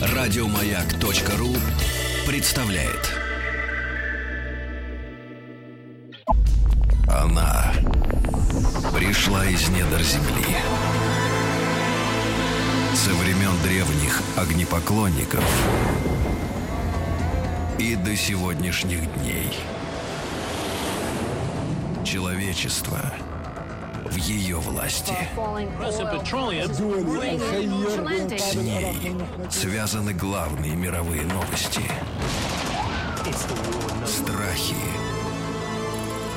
Радиомаяк.ру представляет. Она пришла из недр земли. Со времен древних огнепоклонников и до сегодняшних дней. Человечество в ее власти. С ней связаны главные мировые новости. Страхи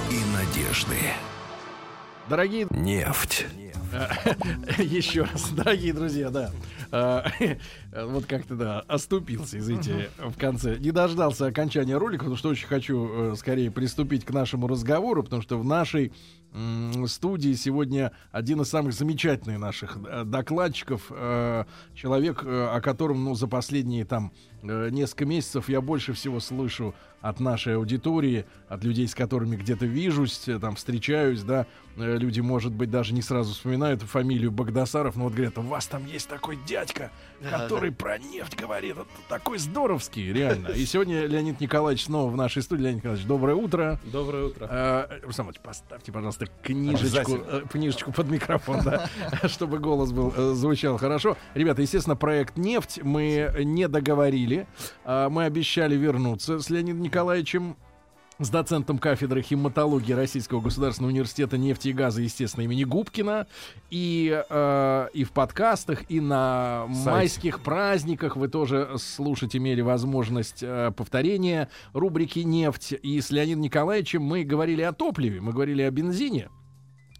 и надежды. Дорогие... Нефть. Еще раз, дорогие друзья, да. А, вот как-то, да, оступился, извините, в конце. Не дождался окончания ролика, потому что очень хочу э, скорее приступить к нашему разговору, потому что в нашей студии. Сегодня один из самых замечательных наших э, докладчиков, э, человек, о котором, ну, за последние там несколько месяцев я больше всего слышу от нашей аудитории, от людей, с которыми где-то вижусь, там встречаюсь, да, люди, может быть, даже не сразу вспоминают фамилию Багдасаров, но вот говорят, у вас там есть такой дядька, который про нефть говорит. Это такой здоровский, реально. И сегодня Леонид Николаевич снова в нашей студии. Леонид Николаевич, доброе утро. Доброе утро. Э, Руслан Ильич, поставьте, пожалуйста, книжечку, э, книжечку под микрофон, да, чтобы голос был э, звучал хорошо. Ребята, естественно, проект «Нефть» мы не договорили. Э, мы обещали вернуться с Леонидом Николаевичем с доцентом кафедры химатологии Российского государственного университета нефти и газа, естественно, имени Губкина. И, э, и в подкастах, и на Сайт. майских праздниках вы тоже слушать имели возможность э, повторения рубрики «Нефть». И с Леонидом Николаевичем мы говорили о топливе, мы говорили о бензине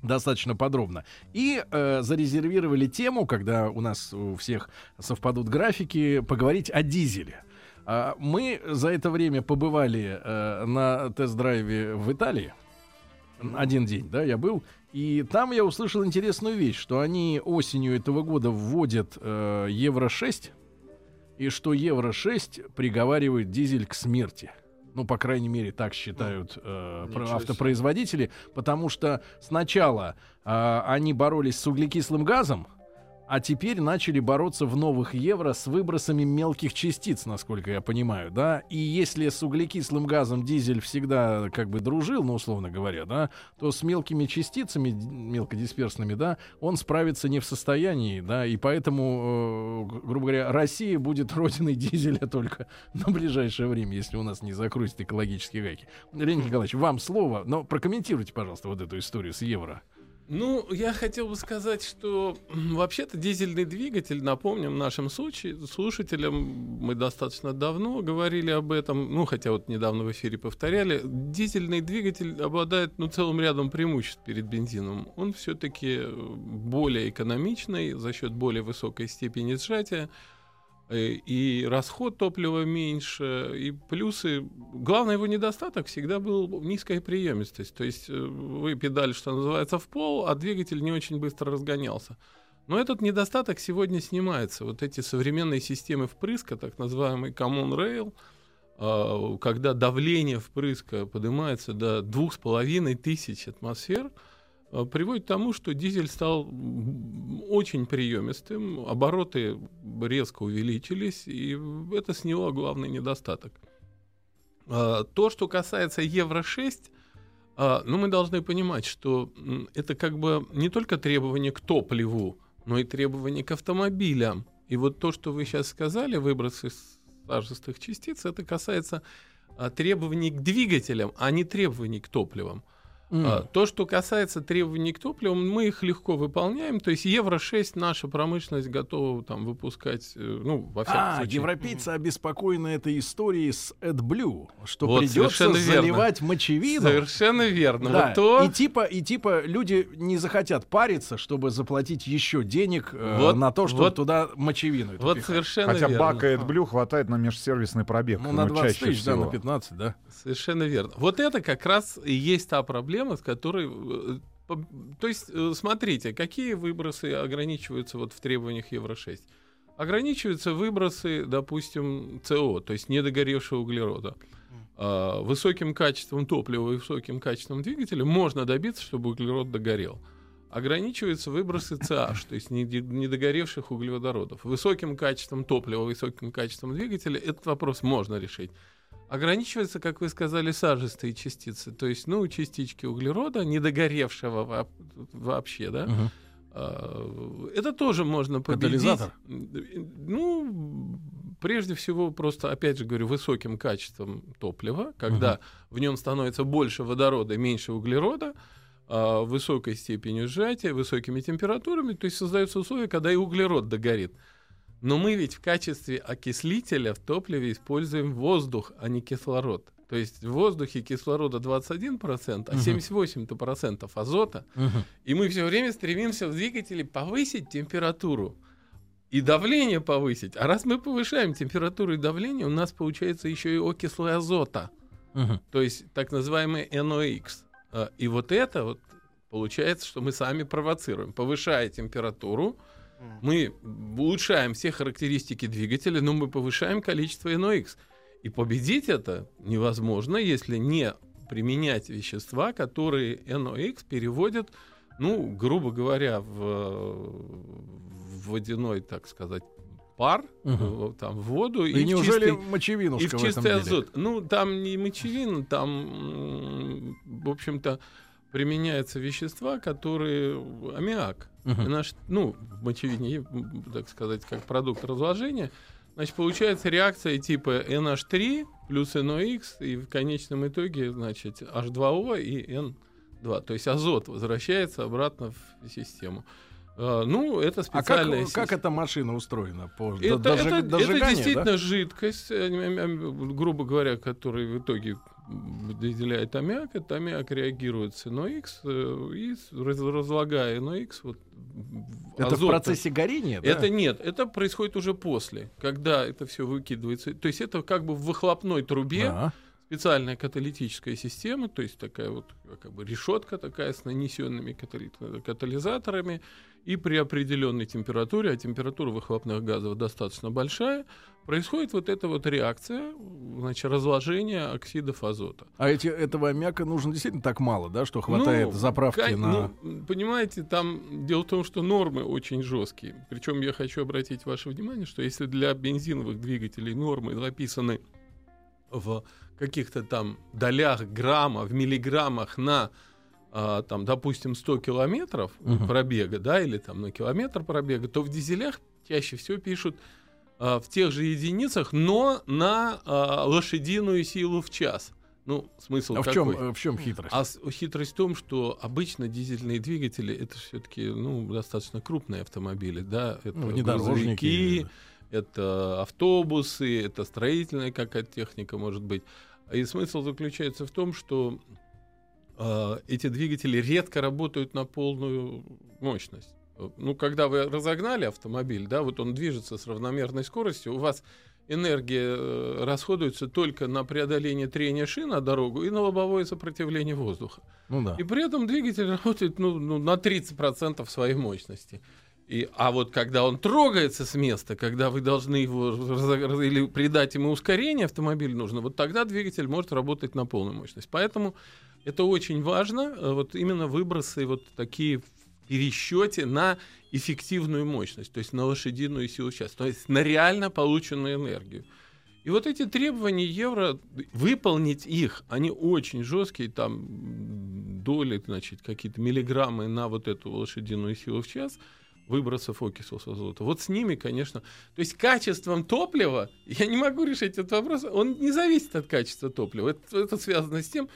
достаточно подробно. И э, зарезервировали тему, когда у нас у всех совпадут графики, поговорить о дизеле. А, мы за это время побывали э, на тест-драйве в Италии. Один день, да, я был. И там я услышал интересную вещь, что они осенью этого года вводят э, Евро-6, и что Евро-6 приговаривает дизель к смерти. Ну, по крайней мере, так считают э, автопроизводители, потому что сначала э, они боролись с углекислым газом, а теперь начали бороться в новых евро с выбросами мелких частиц, насколько я понимаю, да. И если с углекислым газом дизель всегда как бы дружил, ну, условно говоря, да, то с мелкими частицами, мелкодисперсными, да, он справиться не в состоянии, да, и поэтому, э, грубо говоря, Россия будет родиной дизеля только на ближайшее время, если у нас не закрутят экологические гайки. Леонид Николаевич, вам слово, но прокомментируйте, пожалуйста, вот эту историю с евро. Ну, я хотел бы сказать, что вообще-то дизельный двигатель, напомним нашим слушателям, мы достаточно давно говорили об этом, ну, хотя вот недавно в эфире повторяли, дизельный двигатель обладает, ну, целым рядом преимуществ перед бензином. Он все-таки более экономичный за счет более высокой степени сжатия, и расход топлива меньше, и плюсы. Главный его недостаток всегда был низкая приемистость. То есть э, вы педаль, что называется, в пол, а двигатель не очень быстро разгонялся. Но этот недостаток сегодня снимается. Вот эти современные системы впрыска, так называемый Common Rail, а, когда давление впрыска поднимается до 2500 атмосфер – Э, приводит к тому, что дизель стал очень приемистым, обороты резко увеличились, и это сняло главный недостаток. А, то, что касается Евро-6, а, ну, мы должны понимать, что это как бы не только требования к топливу, но и требования к автомобилям. И вот то, что вы сейчас сказали, выбросы сажистых частиц, это касается а, требований к двигателям, а не требований к топливам. Mm. То, что касается требований к топливу, мы их легко выполняем. То есть Евро-6 наша промышленность готова там выпускать, э, ну, во всяком а, случае. европейцы обеспокоены этой историей с AdBlue, что вот, придется заливать верно. мочевину. Совершенно верно. Да. Вот то... и, типа, и типа люди не захотят париться, чтобы заплатить еще денег э, вот, на то, чтобы вот, туда мочевину Вот пихать. совершенно Хотя верно. бака AdBlue хватает на межсервисный пробег. Ну, на 20 тысяч, да, на 15, да. Совершенно верно. Вот это как раз и есть та проблема, с которой... Э, то есть, э, смотрите, какие выбросы ограничиваются вот в требованиях Евро-6? Ограничиваются выбросы, допустим, СО, то есть недогоревшего углерода. А, высоким качеством топлива и высоким качеством двигателя можно добиться, чтобы углерод догорел. ограничиваются выбросы CH, то есть недогоревших углеводородов. Высоким качеством топлива, высоким качеством двигателя этот вопрос можно решить. Ограничиваются, как вы сказали, сажистые частицы, то есть, ну, частички углерода, недогоревшего вообще, да, угу. это тоже можно победить. Катализатор? Ну, прежде всего, просто, опять же говорю, высоким качеством топлива, когда угу. в нем становится больше водорода меньше углерода, а, высокой степенью сжатия, высокими температурами, то есть создаются условия, когда и углерод догорит. Но мы ведь в качестве окислителя в топливе используем воздух, а не кислород. То есть в воздухе кислорода 21%, а 78% азота. Uh-huh. И мы все время стремимся в двигателе повысить температуру и давление повысить. А раз мы повышаем температуру и давление, у нас получается еще и окислы азота. Uh-huh. То есть так называемый NOx. А, и вот это вот получается, что мы сами провоцируем. Повышая температуру, мы улучшаем все характеристики двигателя, но мы повышаем количество NOx. И победить это невозможно, если не применять вещества, которые NOx переводят, ну, грубо говоря, в, в водяной, так сказать, пар, угу. там, в воду. И, и неужели мочевинушка И в чистый азот. Ну, там не мочевина, там, в общем-то, применяются вещества, которые... Аммиак. Угу. наш, ну, в мочевине, так сказать, как продукт разложения. Значит, получается реакция типа NH3 плюс NOx, и в конечном итоге, значит, H2O и N2. То есть азот возвращается обратно в систему. А, ну, это специальная... А как, как эта машина устроена? По это, дожиг, это, это действительно да? жидкость, э, грубо говоря, которая в итоге выделяет аммиак. Это аммиак реагирует с NOx э, и разлагая NOx вот, это азот, в процессе горения? Да? Это нет, это происходит уже после, когда это все выкидывается. То есть это как бы в выхлопной трубе. А-а специальная каталитическая система, то есть такая вот как бы решетка такая с нанесенными катализаторами, и при определенной температуре, а температура выхлопных газов достаточно большая, происходит вот эта вот реакция, значит, разложение оксидов азота. А эти, этого аммиака нужно действительно так мало, да, что хватает ну, заправки на... Ну, понимаете, там дело в том, что нормы очень жесткие. Причем я хочу обратить ваше внимание, что если для бензиновых двигателей нормы записаны в каких-то там долях грамма, в миллиграммах на а, там, допустим, 100 километров uh-huh. пробега, да, или там на километр пробега, то в дизелях чаще всего пишут а, в тех же единицах, но на а, лошадиную силу в час. Ну, смысл а какой? В чем, в чем хитрость? А хитрость в том, что обычно дизельные двигатели это все-таки ну, достаточно крупные автомобили, да, это ну, грузовики, это автобусы, это строительная какая-то техника может быть. И смысл заключается в том, что э, эти двигатели редко работают на полную мощность. Ну, когда вы разогнали автомобиль, да, вот он движется с равномерной скоростью, у вас энергия э, расходуется только на преодоление трения шин на дорогу и на лобовое сопротивление воздуха. Ну да. И при этом двигатель работает ну, ну, на 30% своей мощности. И, а вот когда он трогается с места, когда вы должны его или придать ему ускорение автомобилю нужно, вот тогда двигатель может работать на полную мощность. Поэтому это очень важно, э, вот именно выбросы вот такие в пересчете на эффективную мощность, то есть на лошадиную силу в час, то есть на реально полученную энергию. И вот эти требования евро, выполнить их, они очень жесткие, там доли, значит, какие-то миллиграммы на вот эту лошадиную силу в час – выбросов окисов азота. Вот с ними, конечно. То есть качеством топлива, я не могу решить этот вопрос, он не зависит от качества топлива. Это, это связано с тем,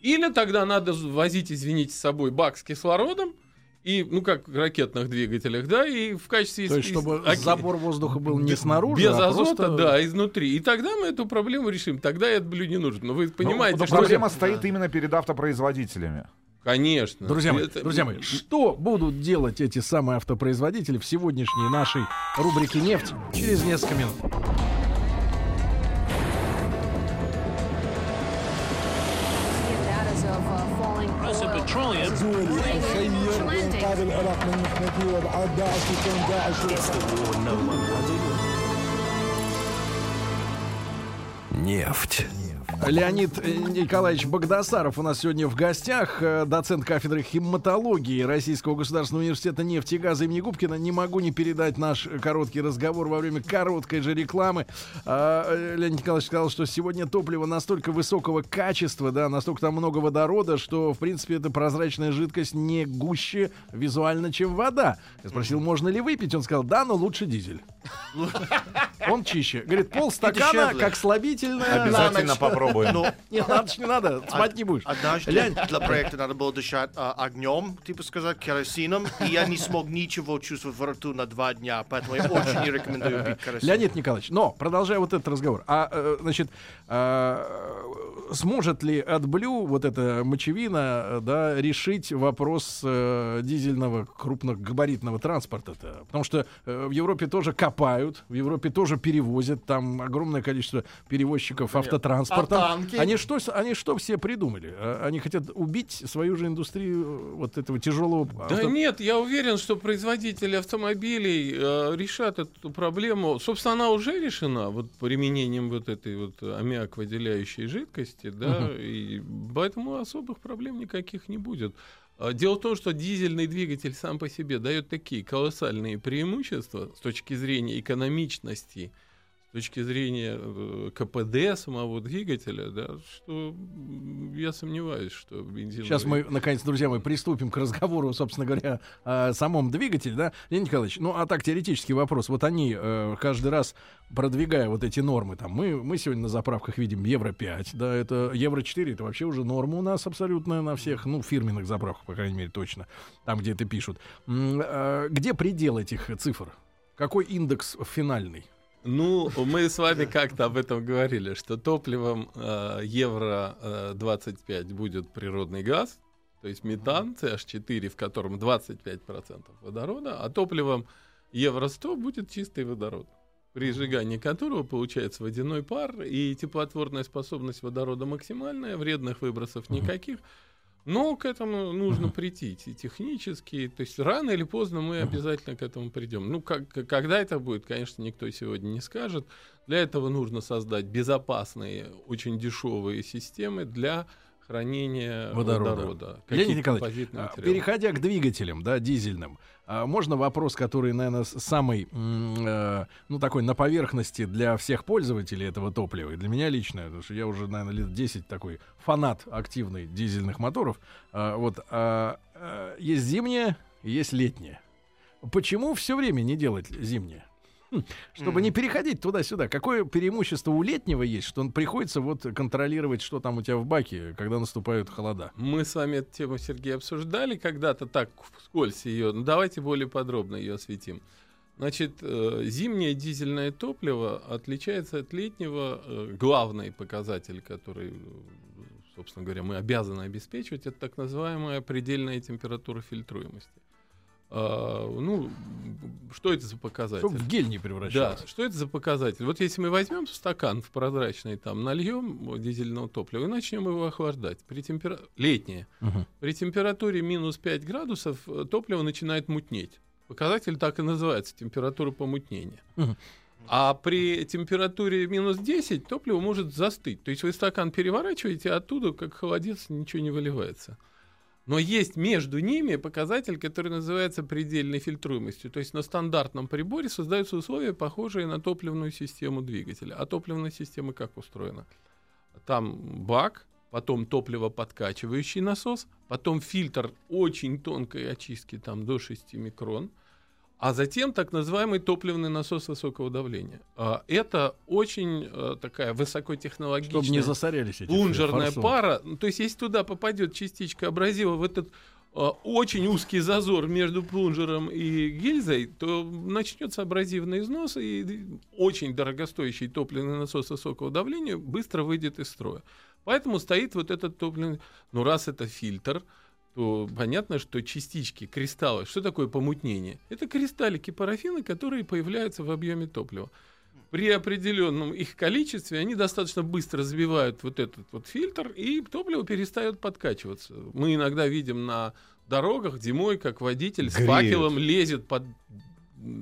или тогда надо возить, извините, с собой бак с кислородом, и, ну, как в ракетных двигателях, да, и в качестве... То есть, чтобы из, забор воздуха был не снаружи, Без а азота, просто... да, изнутри. И тогда мы эту проблему решим. Тогда этот блю не нужен. Но вы понимаете, но, но что... Проблема стоит именно перед автопроизводителями. Конечно. Друзья мои, это... друзья мои, что будут делать эти самые автопроизводители в сегодняшней нашей рубрике «Нефть» через несколько минут? Нефть. Леонид э, Николаевич Богдасаров у нас сегодня в гостях, э, доцент кафедры химатологии Российского государственного университета нефти и газа имени Губкина. Не могу не передать наш короткий разговор во время короткой же рекламы. А, э, Леонид Николаевич сказал, что сегодня топливо настолько высокого качества, да, настолько там много водорода, что, в принципе, эта прозрачная жидкость не гуще визуально, чем вода. Я спросил, можно ли выпить? Он сказал, да, но лучше дизель. Он чище. Говорит, полстакана, дешевле. как слабительное. Обязательно ночь. попробуем. Ну, Не надо, не надо, спать не будешь. однажды Лянь. для проекта надо было дышать а, огнем, типа сказать, керосином, и я не смог ничего чувствовать во рту на два дня, поэтому я очень не рекомендую пить керосин. Леонид Николаевич, но продолжая вот этот разговор, а э, значит, а, сможет ли AdBlue, вот эта мочевина, да, решить вопрос э, дизельного крупногабаритного транспорта-то? Потому что э, в Европе тоже копают, в Европе тоже перевозят, там огромное количество перевозчиков автотранспорта. А танки? Они что, они что все придумали? А, Они хотят убить свою же индустрию э, вот этого тяжелого Да авто- нет, я уверен, что производители автомобилей э, решат эту проблему. Собственно, она уже решена вот применением вот этой вот аммиак выделяющей жидкости, да, и поэтому особых проблем никаких не будет. А Дело в том, что дизельный двигатель сам по себе дает такие колоссальные преимущества с точки зрения экономичности, с точки зрения э, КПД самого двигателя, да, что я сомневаюсь, что бензиновый... Сейчас мы, наконец, друзья мои, приступим к разговору, собственно говоря, о самом двигателе, да, Леонид Николаевич, ну, а так, теоретический вопрос. Вот они э, каждый раз, продвигая вот эти нормы, там, мы, мы сегодня на заправках видим Евро-5, да, это Евро-4, это вообще уже норма у нас абсолютно на всех, ну, фирменных заправках, по крайней мере, точно, там, где это пишут. Э, где предел этих цифр? Какой индекс финальный? Ну, мы с вами как-то об этом говорили, что топливом э, евро э, 25 будет природный газ, то есть метан, CH4, в котором 25% водорода, а топливом евро 100 будет чистый водород, при сжигании которого получается водяной пар и теплотворная способность водорода максимальная, вредных выбросов никаких. Но к этому нужно прийти и технически. То есть рано или поздно мы обязательно к этому придем. Ну, как, когда это будет, конечно, никто сегодня не скажет. Для этого нужно создать безопасные, очень дешевые системы для хранения Водорода. водорода. Леонид Николаевич, а, материалы. переходя к двигателям, да, дизельным, а, можно вопрос, который, наверное, самый, э, ну, такой на поверхности для всех пользователей этого топлива, и для меня лично, потому что я уже, наверное, лет 10 такой фанат активный дизельных моторов. А, вот, а, а, есть зимнее, есть летнее. Почему все время не делать зимнее? Хм, Чтобы не переходить туда-сюда. Какое преимущество у летнего есть, что он приходится вот контролировать, что там у тебя в баке, когда наступают холода? Мы с вами эту тему, Сергей, обсуждали когда-то так вскользь ее. Ну, давайте более подробно ее осветим. Значит, э, зимнее дизельное топливо отличается от летнего. э, главный показатель, который, собственно говоря, мы обязаны обеспечивать, это так называемая предельная температура фильтруемости. А, ну, что это за показатель? Чтобы в гель не Да, превращался. что это за показатель? Вот если мы возьмем стакан в прозрачный, там, нальем дизельного топлива и начнем его охлаждать, при темпера... летнее, Мгм. при температуре минус 5 градусов э, топливо начинает мутнеть. Показатель так и называется, температура помутнения. Мгм. А при температуре минус 10 топливо может застыть. То есть вы стакан переворачиваете, а оттуда, как холодец, ничего не выливается. Но есть между ними показатель, который называется предельной фильтруемостью. То есть на стандартном приборе создаются условия, похожие на топливную систему двигателя. А топливная система как устроена? Там бак, потом топливоподкачивающий насос, потом фильтр очень тонкой очистки, там до 6 микрон, а затем так называемый топливный насос высокого давления. А, Это очень э, такая высокотехнологичная... Чтобы не засорялись эти Плунжерная форсунки. пара, ну, то есть если туда попадет частичка абразива в этот э, очень узкий зазор между плунжером и гильзой, то начнется абразивный износ, и очень дорогостоящий топливный насос высокого давления быстро выйдет из строя. Поэтому стоит вот этот топливный... Ну, раз это фильтр, то понятно, что частички, кристаллы, что такое помутнение? Это кристаллики парафина, которые появляются в объеме топлива. При определенном их количестве они достаточно быстро сбивают вот этот вот фильтр, и топливо перестает подкачиваться. Мы иногда видим на дорогах зимой, как водитель с Греют. факелом лезет под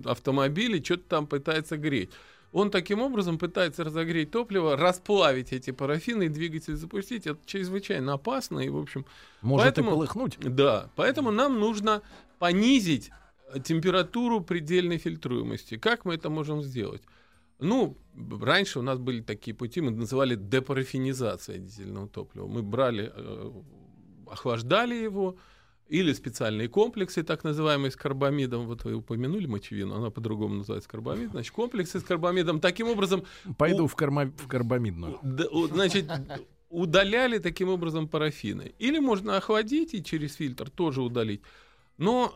автомобиль и что-то там пытается греть. Он таким образом пытается разогреть топливо, расплавить эти парафины и двигатель запустить. Это чрезвычайно опасно и, в общем... Может поэтому, и полыхнуть. Да, поэтому нам нужно понизить температуру предельной фильтруемости. Как мы это можем сделать? Ну, раньше у нас были такие пути, мы называли депарафинизация дизельного топлива. Мы брали, э, охлаждали его, или специальные комплексы, так называемые с карбамидом. Вот вы упомянули мочевину, она по-другому называется карбамид. Значит, комплексы с карбамидом. Таким образом... Пойду у... в, карма... в карбамидную. Значит, удаляли таким образом парафины. Или можно охладить и через фильтр тоже удалить. Но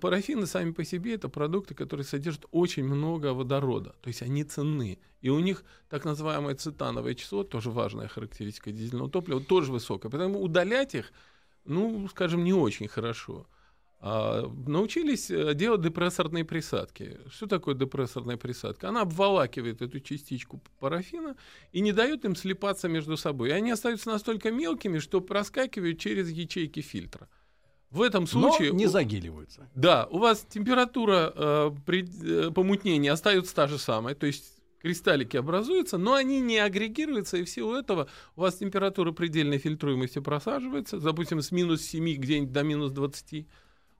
парафины сами по себе это продукты, которые содержат очень много водорода, то есть они ценны. И у них так называемое цитановое число, тоже важная характеристика дизельного топлива, тоже высокое. Поэтому удалять их, ну, скажем, не очень хорошо. А, научились э, делать депрессорные присадки. Что такое депрессорная присадка? Она обволакивает эту частичку парафина и не дает им слипаться между собой. И они остаются настолько мелкими, что проскакивают через ячейки фильтра. В этом случае... Но не загиливаются. Да, у вас температура э, при э, помутнении остается та же самая, то есть кристаллики образуются, но они не агрегируются, и в силу этого у вас температура предельной фильтруемости просаживается, допустим, с минус 7 где-нибудь до минус 20,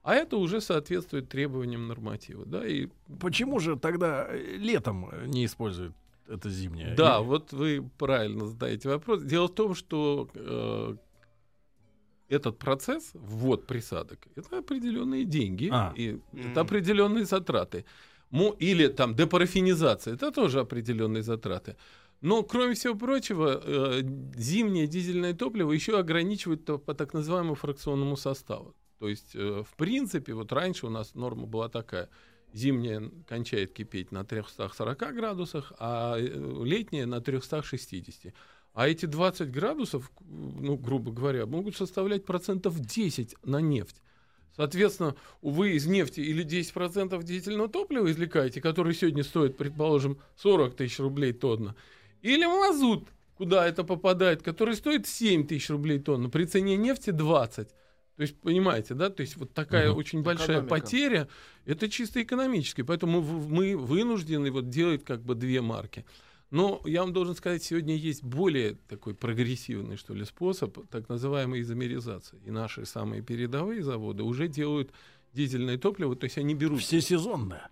а это уже соответствует требованиям норматива. Да, и... Почему же тогда летом не используют это зимнее? Да, Или... вот вы правильно задаете вопрос. Дело в том, что э, этот процесс, ввод присадок, это определенные деньги, а. и это определенные затраты. Или там депарафинизация, это тоже определенные затраты. Но, кроме всего прочего, э, зимнее дизельное топливо еще ограничивают по так называемому фракционному составу. То есть, э, в принципе, вот раньше у нас норма была такая. Зимняя кончает кипеть на 340 градусах, а э, летняя на 360. А эти 20 градусов, ну, грубо говоря, могут составлять процентов 10 на нефть. Соответственно, вы из нефти или 10% дизельного топлива извлекаете, который сегодня стоит, предположим, 40 тысяч рублей тонна, или мазут, куда это попадает, который стоит 7 тысяч рублей тонна, при цене нефти 20. То есть, понимаете, да, то есть вот такая угу. очень большая Экономика. потеря, это чисто экономически, поэтому мы вынуждены вот делать как бы две марки. Но я вам должен сказать, сегодня есть более такой прогрессивный, что ли, способ, так называемой изомеризации. И наши самые передовые заводы уже делают дизельное топливо, то есть они берут... Все сезонное.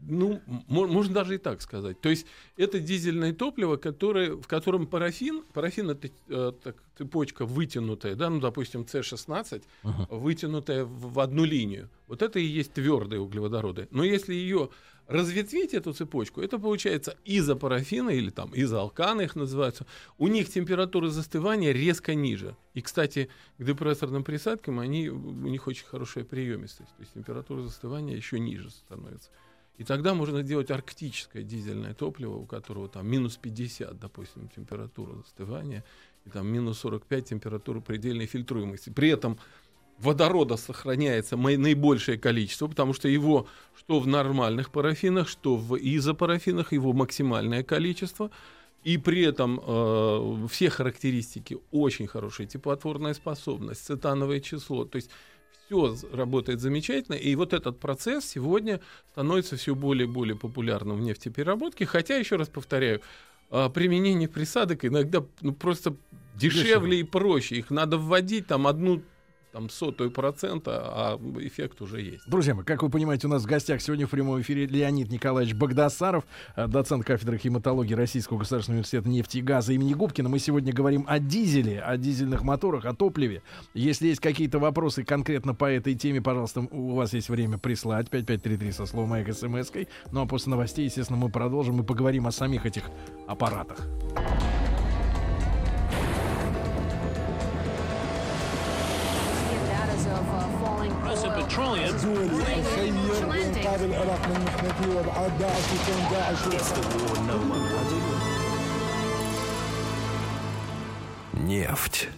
Ну, можно даже и так сказать. То есть это дизельное топливо, которое, в котором парафин, парафин это э, так, цепочка вытянутая, да, ну, допустим, С16, uh-huh. вытянутая в, в одну линию. Вот это и есть твердые углеводороды. Но если ее разветвить эту цепочку, это получается изопарафины или там изоалканы их называются. У них температура застывания резко ниже. И, кстати, к депрессорным присадкам они, у них очень хорошая приемистость. То есть температура застывания еще ниже становится. И тогда можно делать арктическое дизельное топливо, у которого там минус 50, допустим, температура застывания, и там минус 45 температура предельной фильтруемости. При этом водорода сохраняется наибольшее количество, потому что его что в нормальных парафинах, что в изопарафинах его максимальное количество. И при этом э, все характеристики очень хорошие. Теплотворная способность, цитановое число. То есть все работает замечательно, и вот этот процесс сегодня становится все более и более популярным в нефтепереработке, хотя, еще раз повторяю, а, применение присадок иногда ну, просто дешевле Дешево. и проще. Их надо вводить там одну там сотую процента, а эффект уже есть. Друзья мои, как вы понимаете, у нас в гостях сегодня в прямом эфире Леонид Николаевич Богдасаров, э, доцент кафедры химатологии Российского государственного университета нефти и газа имени Губкина. Мы сегодня говорим о дизеле, о дизельных моторах, о топливе. Если есть какие-то вопросы конкретно по этой теме, пожалуйста, у вас есть время прислать 5533 со словом «Маяк» смс-кой. Ну а после новостей, естественно, мы продолжим и поговорим о самих этих аппаратах. petroleum. Нефть.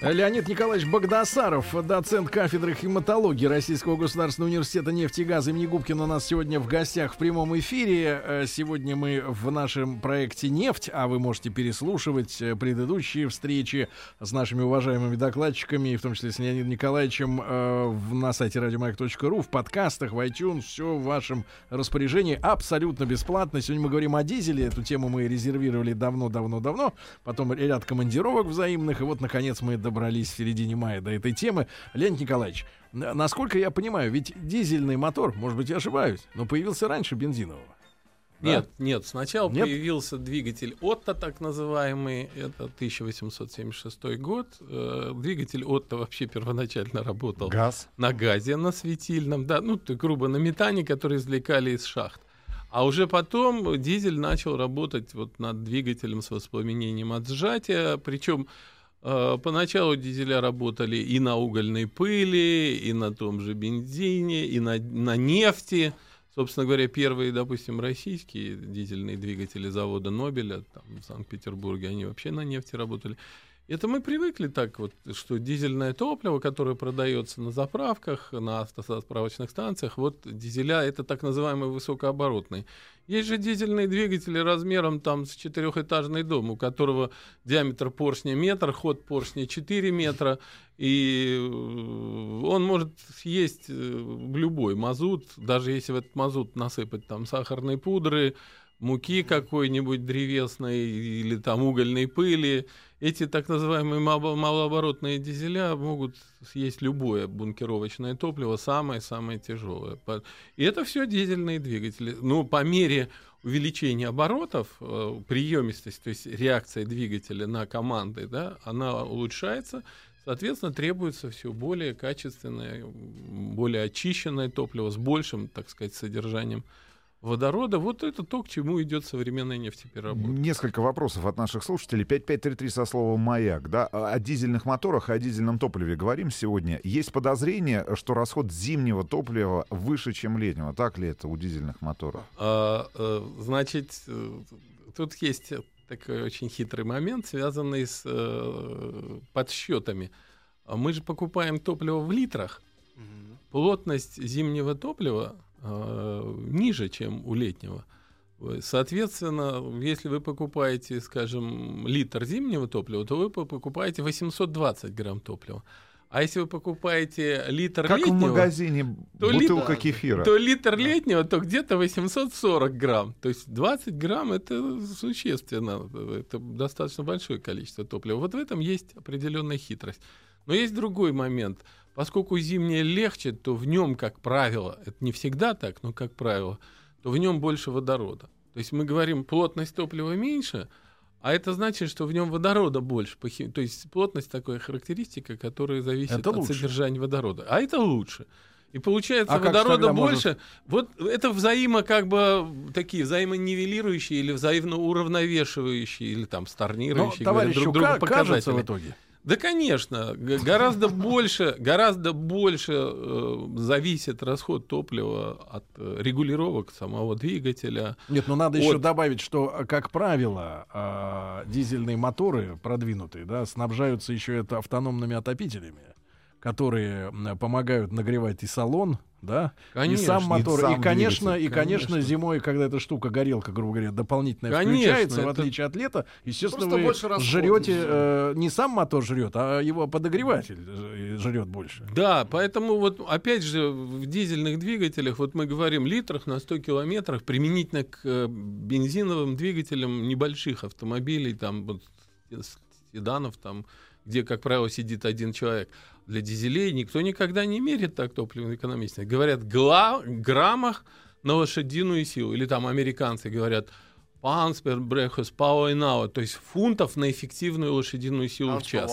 Леонид Николаевич Богдасаров, доцент кафедры хематологии Российского государственного университета нефти и газа имени Губкина у нас сегодня в гостях в прямом эфире. Э, сегодня мы в нашем проекте «Нефть», а вы можете переслушивать э, предыдущие встречи с нашими уважаемыми докладчиками, в том числе с Леонидом Николаевичем, э, на сайте радиомаяк.ру, в подкастах, в iTunes, все в вашем распоряжении абсолютно бесплатно. Сегодня мы говорим о дизеле, эту тему мы резервировали давно-давно-давно, потом ряд командировок взаимных, и вот, наконец, мы добрались в середине мая до этой темы. Леонид Николаевич, насколько я понимаю, ведь дизельный мотор, может быть, я ошибаюсь, но появился раньше бензинового. Нет, да? нет, сначала нет? появился двигатель Отто, так называемый, это 1876 год. Э, двигатель Отто вообще первоначально работал Газ. на газе, на светильном, да, ну, грубо на метане, который извлекали из шахт. А уже потом дизель начал работать вот над двигателем с воспламенением от сжатия, причем поначалу дизеля работали и на угольной пыли, и на том же бензине, и на, на нефти. Собственно говоря, первые, допустим, российские дизельные двигатели завода Нобеля там, в Санкт-Петербурге, они вообще на нефти работали. Это мы привыкли так вот, что дизельное топливо, которое продается на заправках, на автозаправочных станциях, вот дизеля это так называемый высокооборотный. Есть же дизельные двигатели размером там с четырехэтажный дом, у которого диаметр поршня метр, ход поршня 4 метра, и э, он может съесть э, любой мазут, даже если в этот мазут насыпать там сахарной пудры, муки какой-нибудь древесной или там угольной пыли. Эти так называемые малооборотные дизеля могут съесть любое бункеровочное топливо, самое-самое тяжелое. И это все дизельные двигатели. Но по мере увеличения оборотов, э, приемистость, то есть реакция двигателя на команды, да, она улучшается, Соответственно, требуется все более качественное, более очищенное топливо с большим, так сказать, содержанием водорода. Вот это то, к чему идет современная нефтепереработка. Несколько вопросов от наших слушателей. 5533 со словом «маяк». Да? О дизельных моторах и о дизельном топливе говорим сегодня. Есть подозрение, что расход зимнего топлива выше, чем летнего. Так ли это у дизельных моторов? А, а, значит, э, тут есть такой очень хитрый момент, связанный с э, подсчетами. Мы же покупаем топливо в литрах. Плотность зимнего топлива э, ниже, чем у летнего. Соответственно, если вы покупаете, скажем, литр зимнего топлива, то вы покупаете 820 грамм топлива. А если вы покупаете литр как летнего... в магазине то бутылка литр, кефира. То литр летнего, то где-то 840 грамм. То есть 20 грамм — это существенно. Это достаточно большое количество топлива. Вот в этом есть определенная хитрость. Но есть другой момент — Поскольку зимнее легче, то в нем, как правило, это не всегда так, но как правило, то в нем больше водорода. То есть мы говорим, плотность топлива меньше, а это значит, что в нем водорода больше. То есть плотность такая характеристика, которая зависит это от лучше. содержания водорода. А это лучше. И получается а водорода больше. Может... Вот это взаимо как бы такие взаимонивелирующие или взаимно уравновешивающие или там сторнирующие Но, друг друга показатели. в итоге. Да, конечно, гораздо больше, гораздо больше э, зависит расход топлива от э, регулировок самого двигателя. Нет, ну надо от... еще добавить, что, как правило, э, дизельные моторы продвинутые, да, снабжаются еще это автономными отопителями, которые помогают нагревать и салон, да, конечно, и сам мотор, и, сам и конечно, двигатель, и конечно, конечно. зимой, когда эта штука горелка, грубо говоря, дополнительно включается, это... в отличие от лета, естественно, Просто вы жрете э, не сам мотор жрет, а его подогреватель э, жрет больше. Да, поэтому вот опять же в дизельных двигателях вот мы говорим литрах на 100 километрах применительно к э, бензиновым двигателям небольших автомобилей, там вот, седанов, там где, как правило, сидит один человек. Для дизелей никто никогда не мерит так топливную экономичность. Говорят гла- граммах на лошадиную силу. Или там американцы говорят pounds per brake power an hour, то есть фунтов на эффективную лошадиную силу в час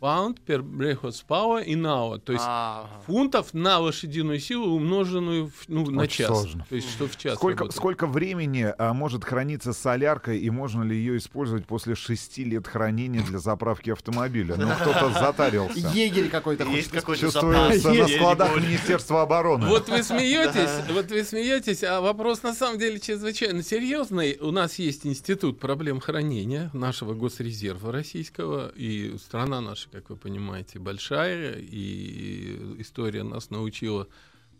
pound per brake horsepower in hour, то есть А-а-а. фунтов на лошадиную силу, умноженную в, ну, на час. Сложно. То есть что в час. Сколько, сколько времени а, может храниться солярка и можно ли ее использовать после шести лет хранения для заправки автомобиля? Ну, кто-то затарился. Егерь какой-то Есть какой-то Чувствуется на складах Министерства обороны. Вот вы смеетесь, вот вы смеетесь, а вопрос на самом деле чрезвычайно серьезный. У нас есть институт проблем хранения нашего госрезерва российского, и страна наша наша, как вы понимаете, большая, и история нас научила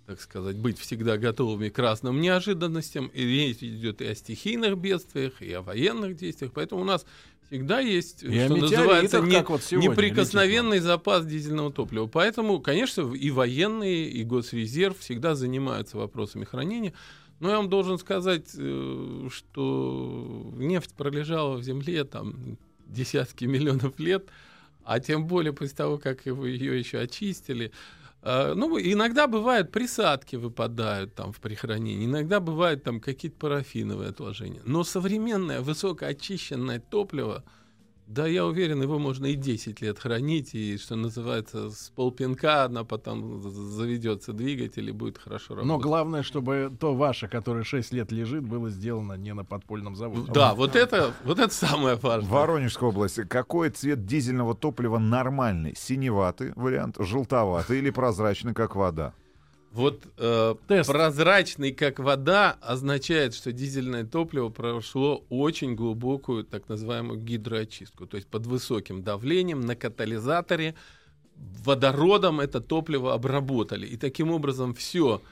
так сказать, быть всегда готовыми к разным неожиданностям. И речь идет и о стихийных бедствиях, и о военных действиях. Поэтому у нас всегда есть, И что называется, не- вот сегодня неприкосновенный запас дизельного топлива. Поэтому, конечно, и военные, и Госрезерв всегда занимаются вопросами хранения. Но я вам должен сказать, э, что нефть пролежала в земле там десятки миллионов лет, а тем более после того, как его, ее еще очистили. Э, Ну, иногда бывают присадки выпадают там в прихранении, иногда бывают там какие-то парафиновые отложения. Но современное высокоочищенное топливо, да, я уверен, его можно и 10 лет хранить, и, что называется, с полпинка она потом заведется двигатель и будет хорошо работать. Но главное, чтобы то ваше, которое 6 лет лежит, было сделано не на подпольном заводе. Да, вот это, вот это самое важное. Воронежской области. Какой цвет дизельного топлива нормальный? Синеватый вариант, желтоватый или прозрачный, как вода? Вот э, Тест. прозрачный, как вода, означает, что дизельное топливо прошло очень глубокую так называемую гидроочистку. То есть под высоким давлением на катализаторе водородом это топливо обработали. И таким образом все,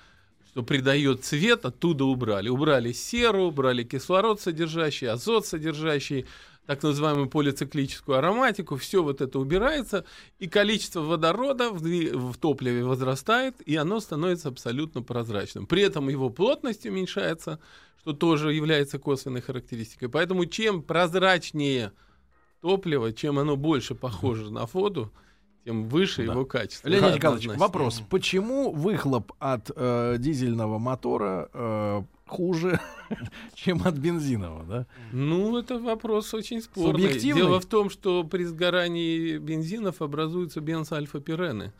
что придает цвет, оттуда убрали. Убрали серу, убрали кислород содержащий, азот содержащий, так называемую полициклическую ароматику, все вот это убирается, и количество водорода в, в топливе возрастает, и оно становится абсолютно прозрачным. При этом его плотность уменьшается, что тоже является косвенной характеристикой. Поэтому чем прозрачнее топливо, чем оно больше похоже на воду, тем выше Да. его качество. Леонид Николаевич, вопрос. Почему выхлоп от э, дизельного мотора э, хуже, чем от бензинового, да? Ну, это вопрос очень спорный. Субъективный? Дело в том, что при сгорании бензинов образуются бензоальфа-пирены.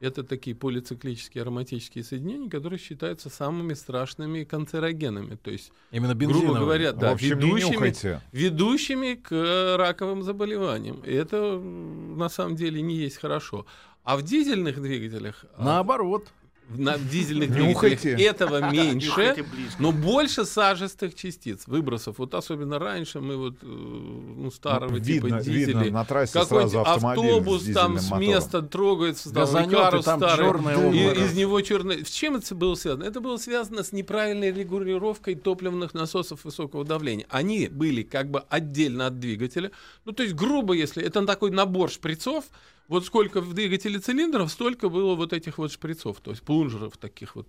Это такие полициклические ароматические соединения, которые считаются самыми страшными канцерогенами. То есть, Именно грубо говоря, да, общем, ведущими, ведущими к раковым заболеваниям. И это на самом деле не есть хорошо. А в дизельных двигателях, а, Наоборот. В- на дизельных двигателях этого меньше, но больше сажистых частиц, выбросов. Вот особенно раньше мы вот, э, ну, старого Ну, типа видно, дизелей. видно на трассе сразу автобус с там с мотором. места трогается, там Икарус старый, и из него черный. С чем это было связано? Это было связано с неправильной регулировкой топливных насосов высокого давления. Они были как бы отдельно от двигателя. Ну, то есть, грубо, если это такой набор шприцов, вот сколько в двигателе цилиндров, столько было вот этих вот шприцов, то есть плунжеров таких вот.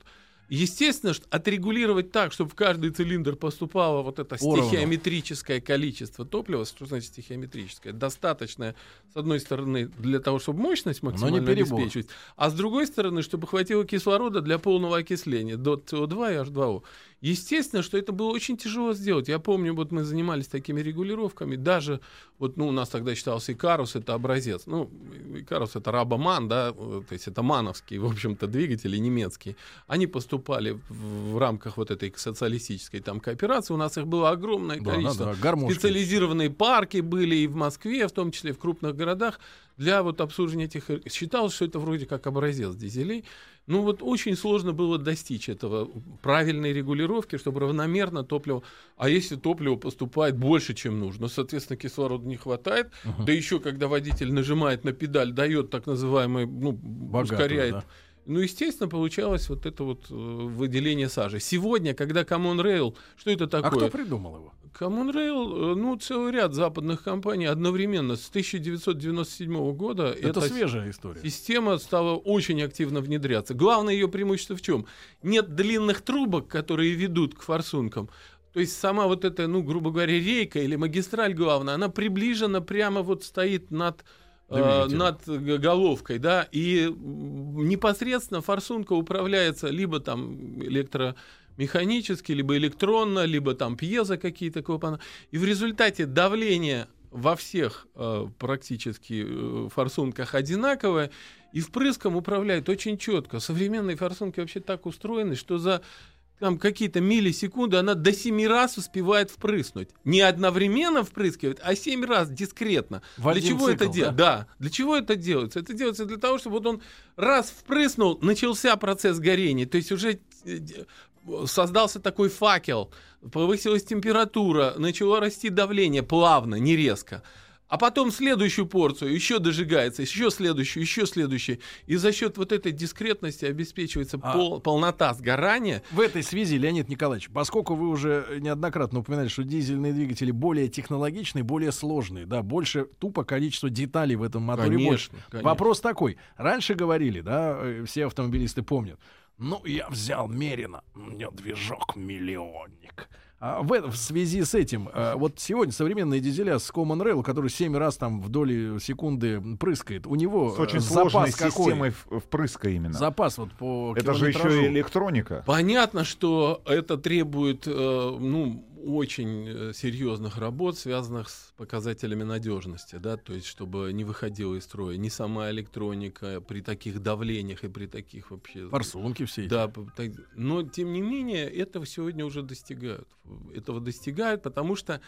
Естественно, что отрегулировать так, чтобы в каждый цилиндр поступало вот это Поровну. стихиометрическое количество топлива, что значит стихиометрическое, достаточное, с одной стороны, для того, чтобы мощность максимально обеспечивать, а с другой стороны, чтобы хватило кислорода для полного окисления до СО2 и H2O. Естественно, что это было очень тяжело сделать. Я помню, вот мы занимались такими регулировками, даже вот, ну, у нас тогда считался Икарус, это образец. Ну, Икарус это Рабоман, да, э, то есть это мановские, в общем-то, двигатели немецкие. Они поступали в, в рамках вот этой социалистической там кооперации. У нас их было огромное Да, количество. да, да, гармошки. Специализированные парки были и в Москве, в том числе в крупных городах, для вот обслуживания этих... Считалось, что это вроде как образец дизелей. Ну вот очень сложно было достичь этого правильной регулировки, чтобы равномерно топливо... А если топливо поступает больше, чем нужно, соответственно, кислорода не хватает, да еще когда водитель нажимает на педаль, дает так называемый, ну, Богатую, ускоряет да. Ну, естественно, получалось вот это вот э, выделение сажи. Сегодня, когда Common Rail, что это А такое? кто придумал его? Common Rail, э, ну, целый ряд западных компаний одновременно с 1997 года. Это свежая история. Система стала очень активно внедряться. Главное ее преимущество в чем? Нет длинных трубок, которые ведут к форсункам. То есть сама вот эта, ну, грубо говоря, рейка или магистраль главная, она приближена прямо вот стоит над э, над головкой, да, и непосредственно форсунка управляется либо там электромеханически, либо электронно, либо там пьезо какие-то. И в результате давление во всех э, практически э, форсунках одинаковое, и впрыском управляет очень четко. Современные форсунки вообще так устроены, что за там какие-то миллисекунды она до 7 раз успевает впрыснуть. Не одновременно впрыскивает, а 7 раз дискретно. В для чего цикл, это делать? Да? для чего это делается? Это делается для того, чтобы вот он раз впрыснул, начался процесс горения. То есть уже э, д- создался такой факел, повысилась температура, начало расти давление плавно, не резко. А потом следующую порцию еще дожигается, еще следующую, еще следующую. И за счет вот этой дискретности обеспечивается А- пол- полнота сгорания. В этой связи, Леонид Николаевич, поскольку вы уже неоднократно упоминали, что дизельные двигатели более технологичные, более сложные, да, больше тупо количество деталей в этом моторе больше. Конечно, конечно. Вопрос такой. Раньше говорили, да, э, все автомобилисты помнят, ну, я взял Мерина, у меня движок миллионник. А в, в связи с этим, э, вот сегодня современные дизеля с Common Rail, который 7 раз там в доли секунды прыскает, у него С очень э, сложной запас какой? системой в- впрыска именно. Запас вот по Это же еще и электроника. Понятно, что это требует э, ну, очень э, серьезных работ, связанных с показателями надежности, да, то есть чтобы не выходила из строя ни сама электроника при таких давлениях и при таких вообще... Форсунки все эти. Да, но тем не менее этого сегодня уже достигают. Этого достигают, потому что,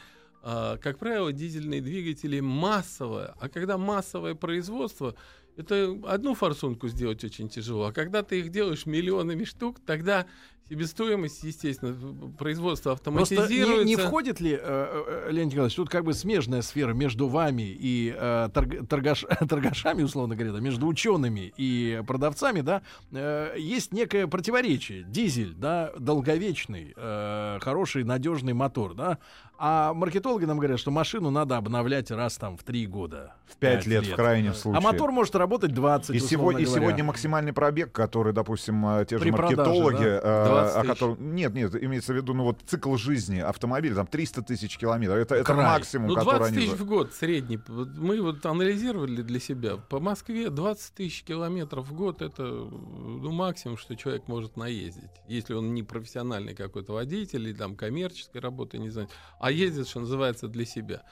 а, как правило, дизельные двигатели массовое, а когда массовое производство, это одну форсунку сделать очень тяжело, а когда ты их делаешь миллионами штук, тогда себестоимость, естественно, производство Просто не, автоматизируется. не входит ли, э, э, Леонид Николаевич, тут как бы смежная сфера между вами и э, торг- торгаш- торгашами, условно говоря, да, между учеными и продавцами, да, э, есть некое противоречие. Дизель, да, долговечный, э, хороший, надежный мотор, да, а маркетологи нам говорят, что машину надо обновлять раз там в три года. В 5 лет, в крайнем А случае. мотор может работать 20, И, сегодня, и сегодня максимальный пробег, который, допустим, э, те же При продаже, маркетологи, да? 20 о котором... Нет, нет, имеется в виду, ну вот цикл жизни автомобиля, там 300 тысяч километров. Это, это максимум, Ну, который 20 они... тысяч за- в год средний. Мы вот анализировали для себя. По Москве 20 тысяч километров в год это ну, максимум, что человек может наездить. Если он не профессиональный какой-то водитель или там коммерческой работой не знает, а ездит, что называется, для себя.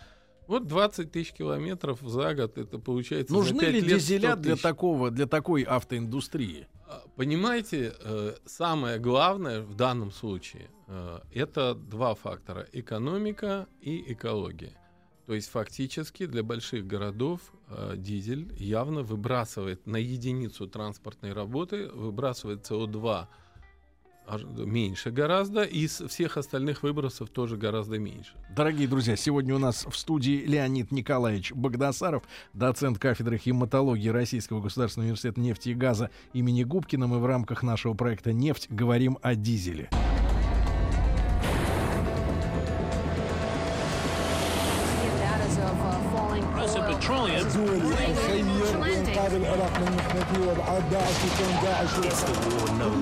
Вот 20 тысяч километров за год, это получается Нужны ли лет 100 дизеля для такого, для такой автоиндустрии? А, Понимаете, э, самое главное в данном случае э, это два фактора: экономика и экология. То есть фактически для больших городов э, дизель явно выбрасывает на единицу транспортной работы выбрасывает СО2 аж меньше гораздо, из всех остальных выбросов тоже гораздо меньше. Дорогие друзья, сегодня у нас в студии Леонид Николаевич Богдасаров, доцент кафедры химатологии Российского государственного университета нефти и газа имени Губкина. Мы в рамках нашего проекта «Нефть» говорим о дизеле.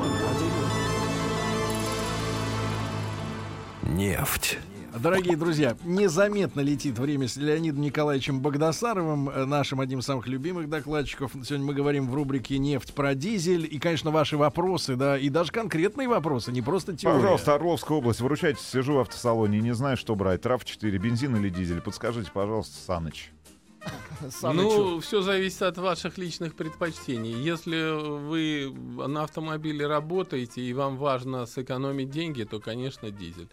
It's. Нефть. Дорогие друзья, незаметно летит время с Леонидом Николаевичем Богдасаровым, э, нашим одним из самых любимых докладчиков. Сегодня мы говорим в рубрике «Нефть» про дизель. И, конечно, ваши вопросы, да, и даже конкретные вопросы, не просто теория. Пожалуйста, Орловская область, выручайте, сижу в автосалоне, не знаю, что брать. ТРАВ-4, бензин или дизель? Подскажите, пожалуйста, Саныч. Ну, все зависит от ваших личных предпочтений. Если вы на автомобиле работаете и вам важно сэкономить деньги, то, конечно, дизель.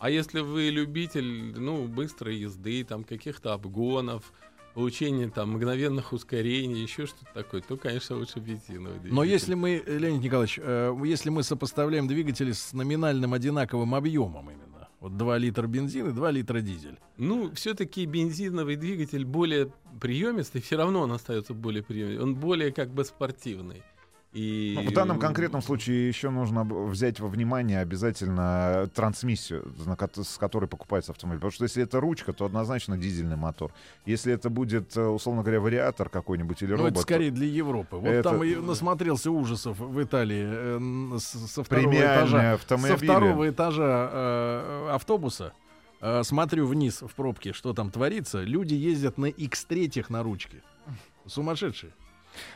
А если вы любитель, ну, быстрой езды, там, каких-то обгонов, получения там мгновенных ускорений, еще что-то такое, то, конечно, лучше бензиновый двигатель. Но если мы, э, Леонид Николаевич, э, если мы сопоставляем двигатели с номинальным одинаковым объемом именно, вот 2 литра бензин и 2 литра дизель. Ну, все-таки бензиновый двигатель более приемистый, все равно он остается более приемистый. Он более как бы спортивный. И... Ну, в данном конкретном случае еще нужно взять во внимание обязательно трансмиссию, на кото- с которой покупается автомобиль. Потому что если это ручка, то однозначно дизельный мотор. Если это будет, э, условно говоря, вариатор какой-нибудь или Ну, робот, это скорее для Европы. Вот Это- там и насмотрелся ужасов в Италии э, со второго этажа. Со автомобили. второго этажа э, автобуса. э, смотрю вниз в пробке, что там творится. Люди ездят на X3 на ручке. Сумасшедшие.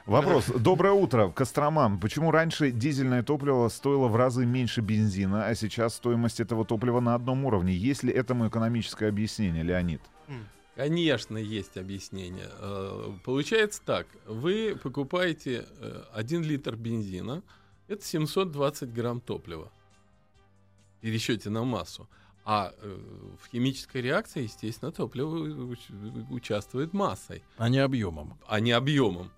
Вопрос. Доброе утро, Кострома. Почему раньше дизельное топливо стоило в разы меньше бензина, а сейчас стоимость этого топлива на одном уровне? Есть ли этому экономическое объяснение, Леонид? Конечно, есть объяснение. Э, Получается так. Вы покупаете 1 литр бензина, это 720 грамм топлива. В пересчете на массу. А э, в химической реакции, естественно, топливо уч- участвует массой, А не объемом. а не объемом.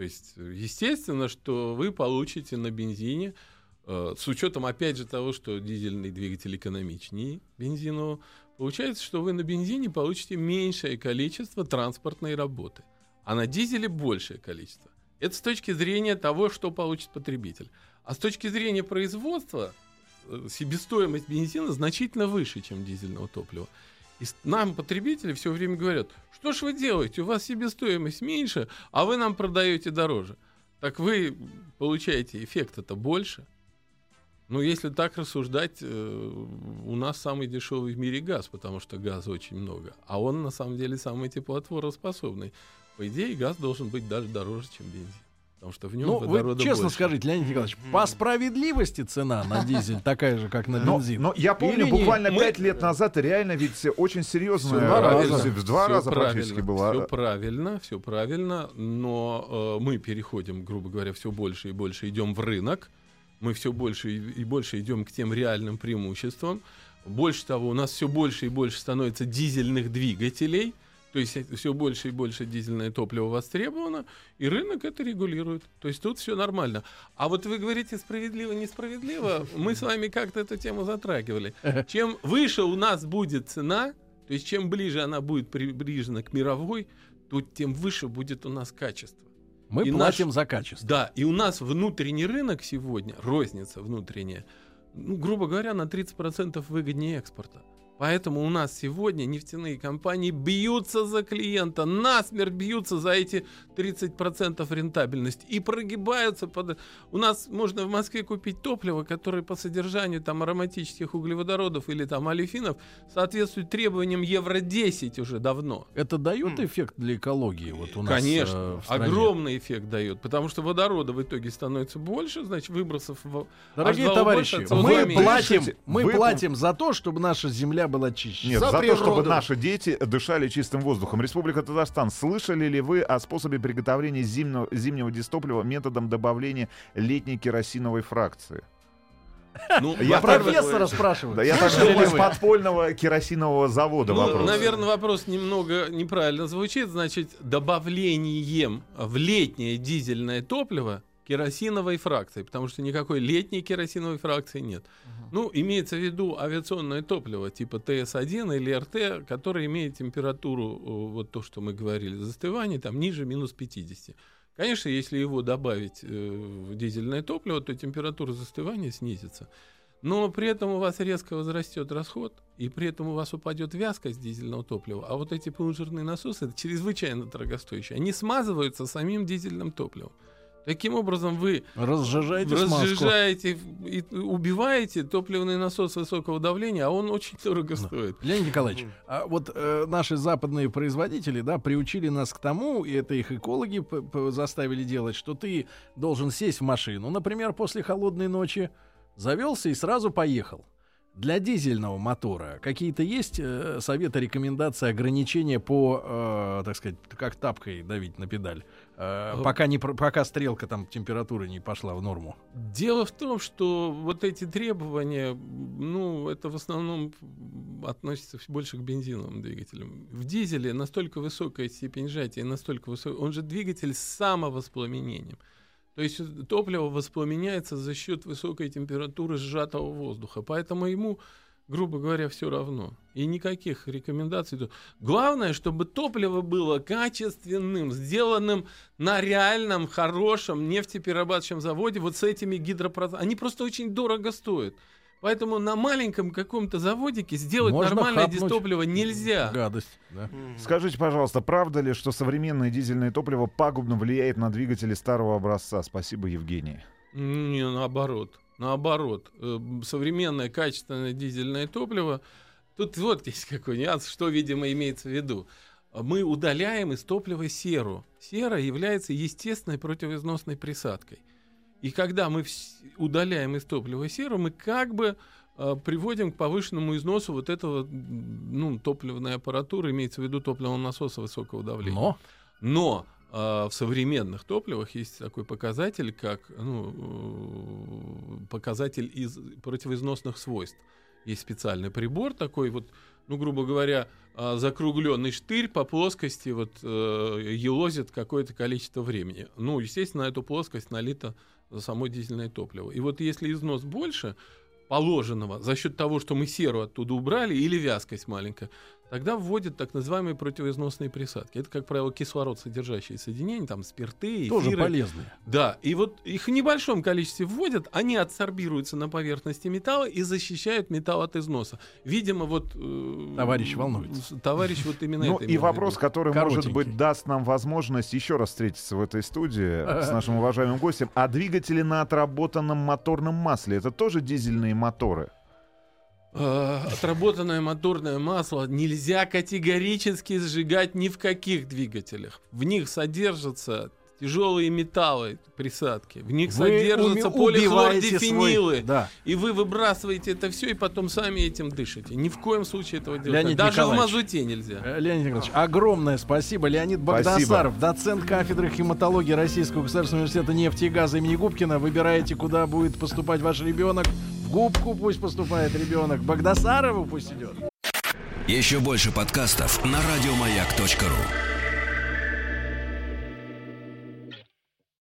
То есть, э, естественно, что вы получите на бензине, э, с учетом, опять же, того, что дизельный двигатель экономичнее бензинового, получается, что вы на бензине получите меньшее количество транспортной работы, а на дизеле большее количество. Это с точки зрения того, что получит потребитель. А с точки зрения производства, э, себестоимость бензина значительно выше, чем дизельного топлива. И нам, потребители, все время говорят, что ж вы делаете, у вас себестоимость меньше, а вы нам продаете дороже. Так вы получаете эффект это больше. Ну, если так рассуждать, э, у нас самый дешевый в мире газ, потому что газа очень много. А он, на самом деле, самый теплотвороспособный. По идее, газ должен быть даже дороже, чем бензин. Потому что в нем Ну, вы водорода честно больше. скажите, Леонид Николаевич, по справедливости цена на дизель такая же, как на Но, бензин? но я помню, Или буквально пять лет назад реально ведь очень серьезная... Всё, два раза. В два раза правильно, практически была. Все правильно, все правильно, но э, мы переходим, грубо говоря, все больше и больше идем в рынок, мы все больше и больше идем к тем реальным преимуществам. Больше того, у нас все больше и больше становится дизельных двигателей, то есть все больше и больше дизельное топливо востребовано, и рынок это регулирует. То есть тут все нормально. А вот вы говорите справедливо, несправедливо, мы с вами как-то эту тему затрагивали. Чем выше у нас будет цена, то есть чем ближе она будет приближена к мировой, то тем выше будет у нас качество. Мы и платим наш- за качество. Да, и у нас внутренний рынок сегодня, розница внутренняя, ну, грубо говоря, на 30% выгоднее экспорта. Поэтому у нас сегодня нефтяные компании бьются за клиента, насмерть бьются за эти 30% рентабельности и прогибаются под... У нас можно в Москве купить топливо, которое по содержанию там ароматических углеводородов или там олефинов соответствует требованиям Евро-10 уже давно. Это дает эффект для экологии вот у нас? Конечно, э, огромный эффект дает, потому что водорода в итоге становится больше, значит выбросов в Дорогие H2O товарищи, больше, CO2 мы платим, мы вы- платим за то, чтобы наша земля была чище. Нет, за, за, то, чтобы наши дети дышали чистым воздухом. Республика Татарстан, слышали ли вы о способе приготовления зимнего, зимнего дистоплива методом добавления летней керосиновой фракции? Ну, Я профессора спрашиваю. Да, я так думаю, с вы? подпольного керосинового завода ну, вопрос. наверное, вопрос немного неправильно звучит. Значит, добавлением в летнее дизельное топливо керосиновой фракции, потому что никакой летней керосиновой фракции нет. Ну, имеется в виду авиационное топливо типа ТС-1 или РТ, которое имеет температуру, вот то, что мы говорили, застывания, там ниже минус 50. Конечно, если его добавить э, в дизельное топливо, то температура застывания снизится. Но при этом у вас резко возрастет расход, и при этом у вас упадет вязкость дизельного топлива. А вот эти плунжерные насосы, это чрезвычайно дорогостоящие, они смазываются самим дизельным топливом. Таким образом, вы Разжижайте смазку. разжижаете и убиваете топливный насос высокого давления, а он очень дорого стоит. Леонид Николаевич, а вот э, наши западные производители, да, приучили нас к тому, и это их экологи заставили делать, что ты должен сесть в машину, например, после холодной ночи, завелся и сразу поехал. Для дизельного мотора какие-то есть э, советы, рекомендации, ограничения по, э, так сказать, как тапкой давить на педаль, э, пока, не, пока стрелка там температуры не пошла в норму? Дело в том, что вот эти требования, ну, это в основном относится больше к бензиновым двигателям. В дизеле настолько высокая степень сжатия, настолько высокая, он же двигатель с самовоспламенением. То есть топливо воспламеняется за счет высокой температуры сжатого воздуха, поэтому ему, грубо говоря, все равно. И никаких рекомендаций. Главное, чтобы топливо было качественным, сделанным на реальном, хорошем нефтеперерабатывающем заводе, вот с этими гидропроцессами. Они просто очень дорого стоят. Поэтому на маленьком каком-то заводике сделать Можно нормальное хапнуть дистопливо нельзя. Гадость. Да. Скажите, пожалуйста, правда ли, что современное дизельное топливо пагубно влияет на двигатели старого образца? Спасибо, Евгений. Не, наоборот. Наоборот. Э, Современное качественное дизельное топливо. Тут вот есть какой нюанс, что, видимо, имеется в виду. Мы удаляем из топлива серу. Сера является естественной противоизносной присадкой. И когда мы удаляем из топлива серу, мы как бы э, приводим к повышенному износу вот этого ну, топливной аппаратуры, имеется в виду топливного насоса высокого давления. Но Но в современных топливах есть такой показатель, как ну, э, показатель из противоизносных свойств. Есть специальный прибор такой вот, ну, грубо говоря, э, закругленный штырь по плоскости вот э, елозит какое-то количество времени. Ну, естественно, эту плоскость налито само дизельное топливо. И вот если износ больше, положенного за счет того, что мы серу оттуда убрали или вязкость маленькая, тогда вводят так называемые противоизносные присадки. Это, как правило, кислород содержащие соединения, там спирты, эфиры. Тоже полезные. Да, и вот их в небольшом количестве вводят, они адсорбируются на поверхности металла и защищают металл от износа. Видимо, вот... э, Товарищ волнуется. Товарищ вот именно Ну и вопрос, который, может быть, даст нам возможность еще раз встретиться в этой студии с нашим уважаемым гостем. А двигатели на отработанном моторном масле — это тоже дизельные моторы? Э, Отработанное моторное масло нельзя категорически сжигать ни в каких двигателях. В них содержатся тяжелые металлы присадки, в них Вы содержатся полихлордифенилы. свой- Да. И вы выбрасываете это все и потом сами этим дышите. Ни в коем случае этого делать. Леонид нельзя. Даже Николаевич. в мазуте нельзя. Э, Леонид Николаевич, огромное спасибо. Леонид Богдасаров, доцент кафедры хематологии Российского государственного университета нефти и газа имени Губкина. Выбираете, куда будет поступать ваш ребенок. Губку пусть поступает ребенок. Богдасарову пусть идет. Еще больше подкастов на радиомаяк.ру.